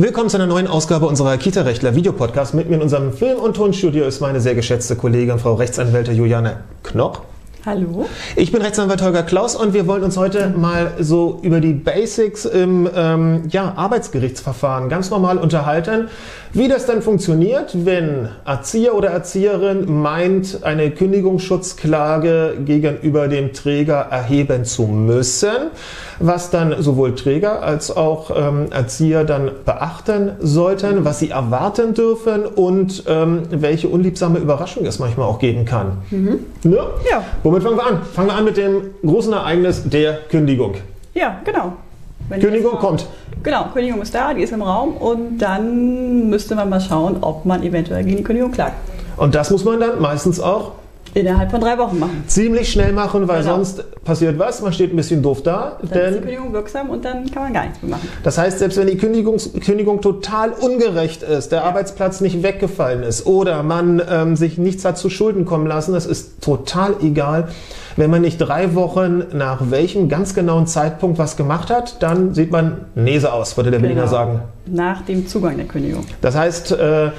Willkommen zu einer neuen Ausgabe unserer Kita-Rechtler Videopodcast. Mit mir in unserem Film- und Tonstudio ist meine sehr geschätzte Kollegin, Frau Rechtsanwältin Juliane Knoch. Hallo. Ich bin Rechtsanwalt Holger Klaus und wir wollen uns heute mal so über die Basics im ähm, ja, Arbeitsgerichtsverfahren ganz normal unterhalten. Wie das dann funktioniert, wenn Erzieher oder Erzieherin meint, eine Kündigungsschutzklage gegenüber dem Träger erheben zu müssen, was dann sowohl Träger als auch ähm, Erzieher dann beachten sollten, was sie erwarten dürfen und ähm, welche unliebsame Überraschung es manchmal auch geben kann. Mhm. Ne? Ja. Womit fangen wir an? Fangen wir an mit dem großen Ereignis der Kündigung. Ja, genau. Wenn Kündigung mal, kommt. Genau, Kündigung ist da, die ist im Raum und dann müsste man mal schauen, ob man eventuell gegen die Kündigung klagt. Und das muss man dann meistens auch Innerhalb von drei Wochen machen. Ziemlich schnell machen, weil genau. sonst passiert was? Man steht ein bisschen doof da. Dann denn ist die Kündigung wirksam und dann kann man gar nichts mehr machen. Das heißt, selbst wenn die Kündigung total ungerecht ist, der ja. Arbeitsplatz nicht weggefallen ist oder man ähm, sich nichts hat zu Schulden kommen lassen, das ist total egal. Wenn man nicht drei Wochen nach welchem ganz genauen Zeitpunkt was gemacht hat, dann sieht man Nese aus, würde der genau. Berliner sagen. Nach dem Zugang der Kündigung. Das heißt, äh,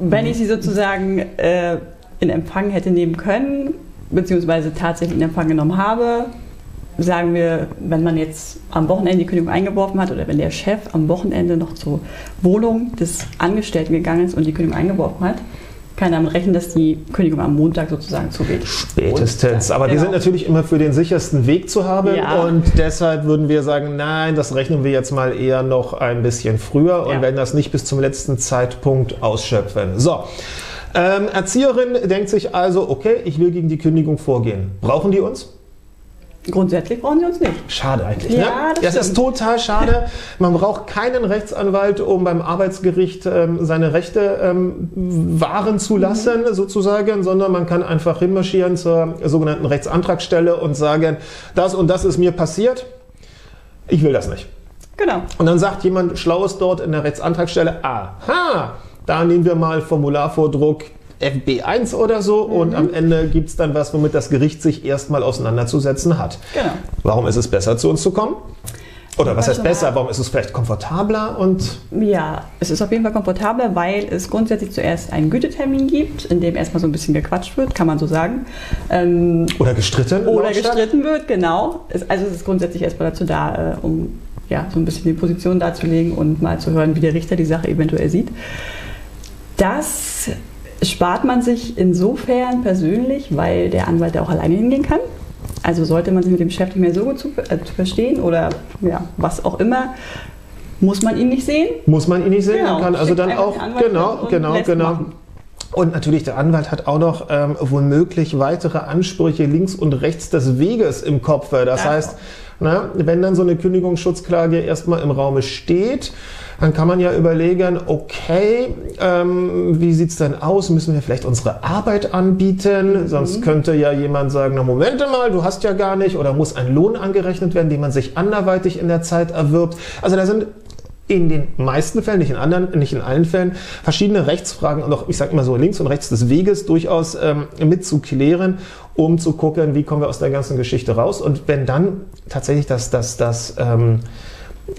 wenn ich sie sozusagen äh, in Empfang hätte nehmen können, beziehungsweise tatsächlich in Empfang genommen habe, sagen wir, wenn man jetzt am Wochenende die Kündigung eingeworfen hat oder wenn der Chef am Wochenende noch zur Wohnung des Angestellten gegangen ist und die Kündigung eingeworfen hat, kann damit rechnen, dass die Kündigung am Montag sozusagen zugeht. Spätestens. Aber genau. wir sind natürlich immer für den sichersten Weg zu haben ja. und deshalb würden wir sagen, nein, das rechnen wir jetzt mal eher noch ein bisschen früher und ja. werden das nicht bis zum letzten Zeitpunkt ausschöpfen. So. Ähm, Erzieherin denkt sich also, okay, ich will gegen die Kündigung vorgehen. Brauchen die uns? Grundsätzlich brauchen sie uns nicht. Schade eigentlich. Ja, ne? das, das ist total schade. Man braucht keinen Rechtsanwalt, um beim Arbeitsgericht ähm, seine Rechte ähm, wahren zu lassen, mhm. sozusagen, sondern man kann einfach hinmarschieren zur sogenannten Rechtsantragsstelle und sagen, das und das ist mir passiert. Ich will das nicht. Genau. Und dann sagt jemand Schlaues dort in der Rechtsantragsstelle, aha, da nehmen wir mal Formularvordruck FB1 oder so mhm. und am Ende gibt es dann was, womit das Gericht sich erstmal auseinanderzusetzen hat. Genau. Warum ist es besser, zu uns zu kommen? Oder was heißt besser? Warum ist es vielleicht komfortabler? Und ja, es ist auf jeden Fall komfortabler, weil es grundsätzlich zuerst einen Gütetermin gibt, in dem erstmal so ein bisschen gequatscht wird, kann man so sagen. Ähm, oder gestritten? Oder gestritten wird, genau. also es ist grundsätzlich erstmal dazu da, äh, um ja, so ein bisschen die Position darzulegen und mal zu hören, wie der Richter die Sache eventuell sieht. Das spart man sich insofern persönlich, weil der Anwalt da auch alleine hingehen kann. Also sollte man sich mit dem Chef nicht mehr so gut zu, äh, zu verstehen oder ja, was auch immer, muss man ihn nicht sehen. Muss man ihn nicht sehen, genau. man kann also dann auch genau, genau, genau. Machen. Und natürlich, der Anwalt hat auch noch ähm, womöglich weitere Ansprüche links und rechts des Weges im Kopf. Das ja. heißt, na, wenn dann so eine Kündigungsschutzklage erstmal im Raume steht, dann kann man ja überlegen, okay, ähm, wie sieht's denn aus? Müssen wir vielleicht unsere Arbeit anbieten? Mhm. Sonst könnte ja jemand sagen, na Moment mal, du hast ja gar nicht oder muss ein Lohn angerechnet werden, den man sich anderweitig in der Zeit erwirbt. Also da sind in den meisten Fällen, nicht in anderen, nicht in allen Fällen, verschiedene Rechtsfragen und auch, ich sage immer so, links und rechts des Weges durchaus ähm, mitzuklären, um zu gucken, wie kommen wir aus der ganzen Geschichte raus. Und wenn dann tatsächlich das, das, das ähm,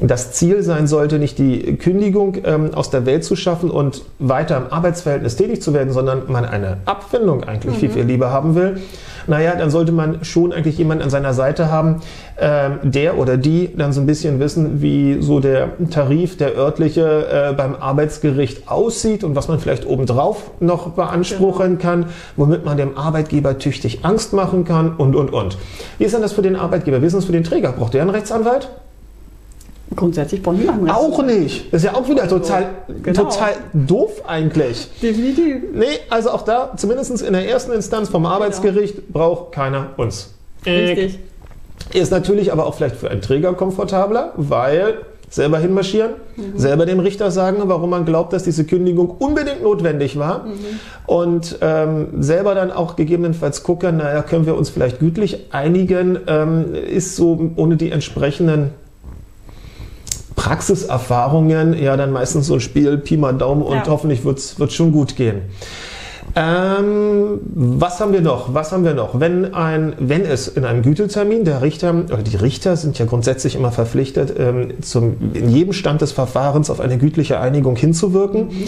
das Ziel sein sollte, nicht die Kündigung ähm, aus der Welt zu schaffen und weiter im Arbeitsverhältnis tätig zu werden, sondern man eine Abfindung eigentlich mhm. viel, viel lieber haben will, naja, dann sollte man schon eigentlich jemanden an seiner Seite haben, ähm, der oder die dann so ein bisschen wissen, wie so der Tarif, der örtliche äh, beim Arbeitsgericht aussieht und was man vielleicht obendrauf noch beanspruchen genau. kann, womit man dem Arbeitgeber tüchtig Angst machen kann und, und, und. Wie ist denn das für den Arbeitgeber? Wie ist das für den Träger? Braucht der einen Rechtsanwalt? Grundsätzlich braucht niemand einen Auch nicht. Das ist ja auch wieder also, total, genau. total doof eigentlich. Definitiv. Nee, also auch da, zumindest in der ersten Instanz vom Arbeitsgericht, genau. braucht keiner uns. Richtig. Ist natürlich aber auch vielleicht für einen Träger komfortabler, weil selber hinmarschieren, mhm. selber dem Richter sagen, warum man glaubt, dass diese Kündigung unbedingt notwendig war mhm. und ähm, selber dann auch gegebenenfalls gucken, naja, können wir uns vielleicht gütlich einigen, ähm, ist so ohne die entsprechenden Praxiserfahrungen ja dann meistens so ein Spiel, Pi mal Daumen und ja. hoffentlich wird es schon gut gehen. Ähm, was haben wir noch? Was haben wir noch? Wenn, ein, wenn es in einem Gütetermin der Richter oder die Richter sind ja grundsätzlich immer verpflichtet, ähm, zum, in jedem Stand des Verfahrens auf eine gütliche Einigung hinzuwirken. Mhm.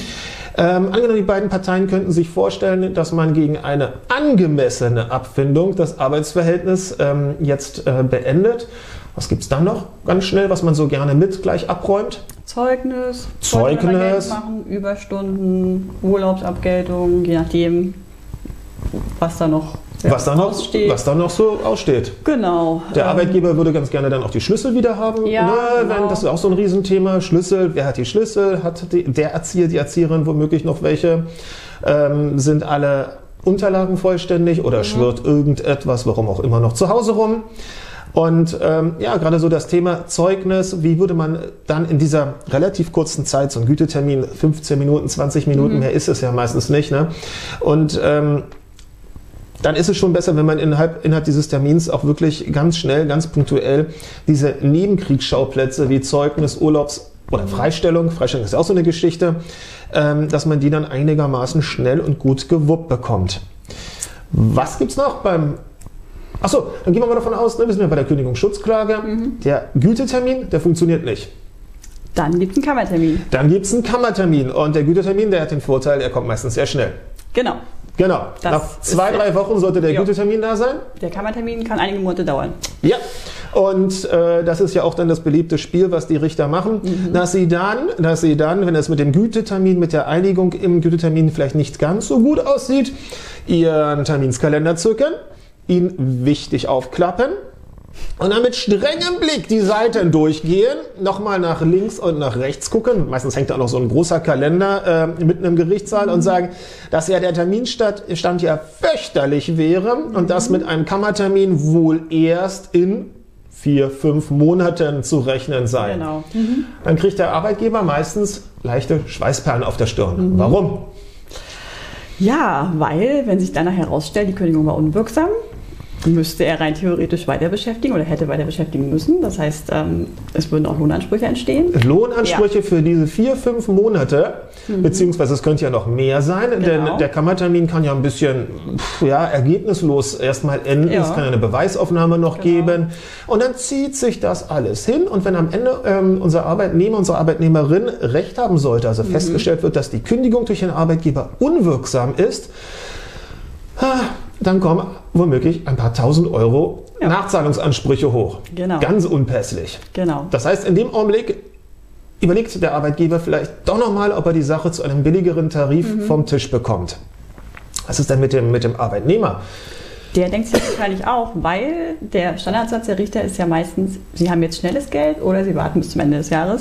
Ähm, angenommen, die beiden Parteien könnten sich vorstellen, dass man gegen eine angemessene Abfindung das Arbeitsverhältnis ähm, jetzt äh, beendet. Was gibt es dann noch ganz schnell, was man so gerne mit gleich abräumt? Zeugnis, Zeugnis, machen, Überstunden, Urlaubsabgeltung, je nachdem, was da noch was, da noch, aussteht. was da noch so aussteht. Genau. Der ähm, Arbeitgeber würde ganz gerne dann auch die Schlüssel wieder haben. Ja, ne, genau. wenn, das ist auch so ein Riesenthema. Schlüssel, wer hat die Schlüssel? Hat die, der Erzieher, die Erzieherin womöglich noch welche? Ähm, sind alle Unterlagen vollständig oder mhm. schwirrt irgendetwas, warum auch immer, noch zu Hause rum? Und ähm, ja, gerade so das Thema Zeugnis, wie würde man dann in dieser relativ kurzen Zeit, so ein Gütetermin, 15 Minuten, 20 Minuten, mhm. mehr ist es ja meistens nicht, ne? Und ähm, dann ist es schon besser, wenn man innerhalb, innerhalb dieses Termins auch wirklich ganz schnell, ganz punktuell diese Nebenkriegsschauplätze wie Zeugnis, Urlaubs- oder. Freistellung, Freistellung ist auch so eine Geschichte, ähm, dass man die dann einigermaßen schnell und gut gewuppt bekommt. Was gibt's noch beim Achso, dann gehen wir mal davon aus, ne, wir sind ja bei der Kündigungsschutzklage. Mhm. Der Gütetermin, der funktioniert nicht. Dann gibt es einen Kammertermin. Dann gibt es einen Kammertermin. Und der Gütetermin, der hat den Vorteil, er kommt meistens sehr schnell. Genau. Genau. Das Nach zwei, drei Wochen sollte der jo. Gütetermin da sein. Der Kammertermin kann einige Monate dauern. Ja. Und äh, das ist ja auch dann das beliebte Spiel, was die Richter machen, mhm. dass sie dann, dass sie dann, wenn es mit dem Gütetermin, mit der Einigung im Gütetermin vielleicht nicht ganz so gut aussieht, ihren Terminskalender zücken ihn wichtig aufklappen und dann mit strengem Blick die Seiten durchgehen, nochmal nach links und nach rechts gucken. Meistens hängt da noch so ein großer Kalender äh, mitten im Gerichtssaal mhm. und sagen, dass ja der Terminstand ja fürchterlich wäre mhm. und das mit einem Kammertermin wohl erst in vier, fünf Monaten zu rechnen sei. Genau. Mhm. Dann kriegt der Arbeitgeber meistens leichte Schweißperlen auf der Stirn. Mhm. Warum? Ja, weil, wenn sich dann herausstellt, die Kündigung war unwirksam, müsste er rein theoretisch weiter beschäftigen oder hätte weiter beschäftigen müssen. Das heißt, ähm, es würden auch Lohnansprüche entstehen. Lohnansprüche ja. für diese vier, fünf Monate, mhm. beziehungsweise es könnte ja noch mehr sein, genau. denn der Kammertermin kann ja ein bisschen ja, ergebnislos erstmal enden. Ja. Es kann eine Beweisaufnahme noch genau. geben. Und dann zieht sich das alles hin. Und wenn am Ende ähm, unser Arbeitnehmer, unsere Arbeitnehmerin Recht haben sollte, also mhm. festgestellt wird, dass die Kündigung durch den Arbeitgeber unwirksam ist, dann kommen womöglich ein paar tausend Euro ja. Nachzahlungsansprüche hoch. Genau. Ganz unpässlich. Genau. Das heißt, in dem Augenblick überlegt der Arbeitgeber vielleicht doch nochmal, ob er die Sache zu einem billigeren Tarif mhm. vom Tisch bekommt. Was ist denn mit dem, mit dem Arbeitnehmer? Der denkt sich wahrscheinlich auch, weil der Standardsatz der Richter ist ja meistens, sie haben jetzt schnelles Geld oder sie warten bis zum Ende des Jahres.